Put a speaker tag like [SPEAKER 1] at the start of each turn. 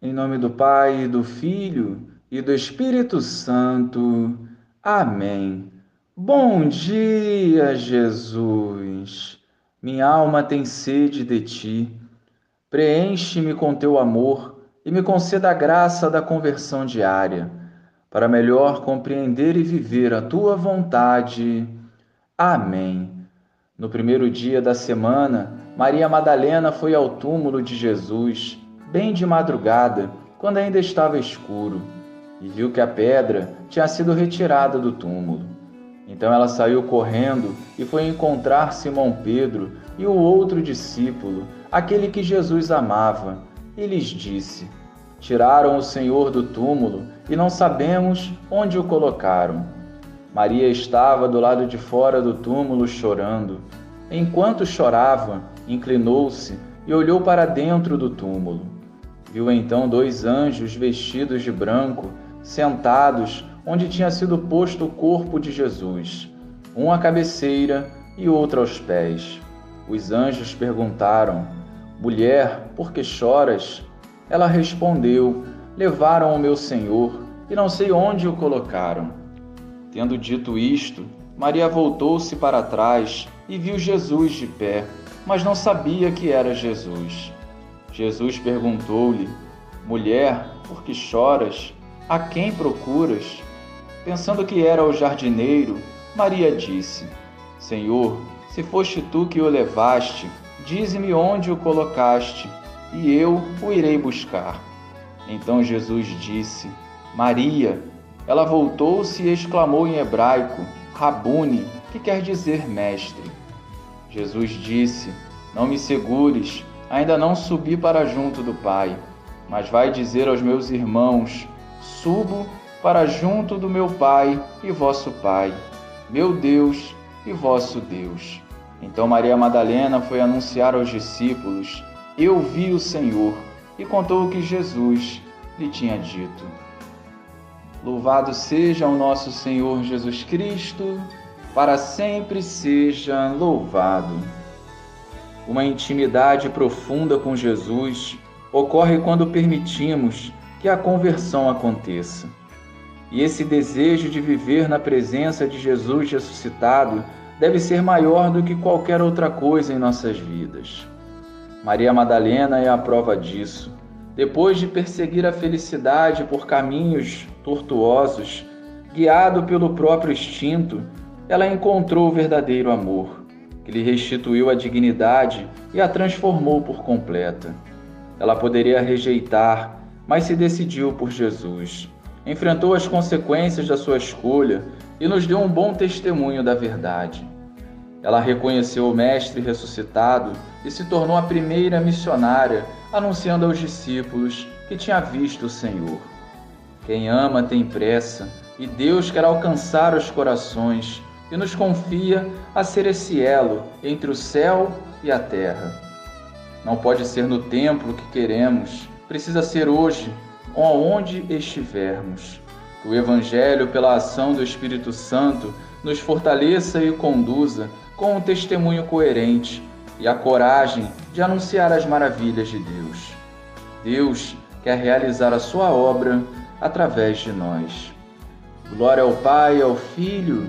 [SPEAKER 1] Em nome do Pai, do Filho e do Espírito Santo. Amém. Bom dia, Jesus. Minha alma tem sede de ti. Preenche-me com teu amor e me conceda a graça da conversão diária, para melhor compreender e viver a tua vontade. Amém. No primeiro dia da semana, Maria Madalena foi ao túmulo de Jesus bem de madrugada, quando ainda estava escuro, e viu que a pedra tinha sido retirada do túmulo. Então ela saiu correndo e foi encontrar Simão Pedro e o outro discípulo, aquele que Jesus amava, e lhes disse: Tiraram o Senhor do túmulo e não sabemos onde o colocaram. Maria estava do lado de fora do túmulo chorando. Enquanto chorava, inclinou-se e olhou para dentro do túmulo Viu então dois anjos vestidos de branco, sentados onde tinha sido posto o corpo de Jesus, um à cabeceira e outro aos pés. Os anjos perguntaram: Mulher, por que choras? Ela respondeu: Levaram o meu Senhor e não sei onde o colocaram. Tendo dito isto, Maria voltou-se para trás e viu Jesus de pé, mas não sabia que era Jesus. Jesus perguntou-lhe: Mulher, por que choras? A quem procuras? Pensando que era o jardineiro, Maria disse: Senhor, se foste tu que o levaste, dize-me onde o colocaste, e eu o irei buscar. Então Jesus disse: Maria. Ela voltou-se e exclamou em hebraico: Rabune, que quer dizer mestre. Jesus disse: Não me segures ainda não subi para junto do Pai, mas vai dizer aos meus irmãos: Subo para junto do meu Pai e vosso Pai, meu Deus e vosso Deus. Então Maria Madalena foi anunciar aos discípulos: Eu vi o Senhor, e contou o que Jesus lhe tinha dito. Louvado seja o nosso Senhor Jesus Cristo, para sempre seja louvado. Uma intimidade profunda com Jesus ocorre quando permitimos que a conversão aconteça. E esse desejo de viver na presença de Jesus ressuscitado deve ser maior do que qualquer outra coisa em nossas vidas. Maria Madalena é a prova disso. Depois de perseguir a felicidade por caminhos tortuosos, guiado pelo próprio instinto, ela encontrou o verdadeiro amor que lhe restituiu a dignidade e a transformou por completa. Ela poderia rejeitar, mas se decidiu por Jesus. Enfrentou as consequências da sua escolha e nos deu um bom testemunho da verdade. Ela reconheceu o Mestre ressuscitado e se tornou a primeira missionária, anunciando aos discípulos que tinha visto o Senhor. Quem ama tem pressa, e Deus quer alcançar os corações e nos confia a ser esse elo entre o céu e a terra. Não pode ser no templo que queremos, precisa ser hoje, onde estivermos. Que o Evangelho, pela ação do Espírito Santo, nos fortaleça e conduza com um testemunho coerente e a coragem de anunciar as maravilhas de Deus. Deus quer realizar a sua obra através de nós. Glória ao Pai, ao Filho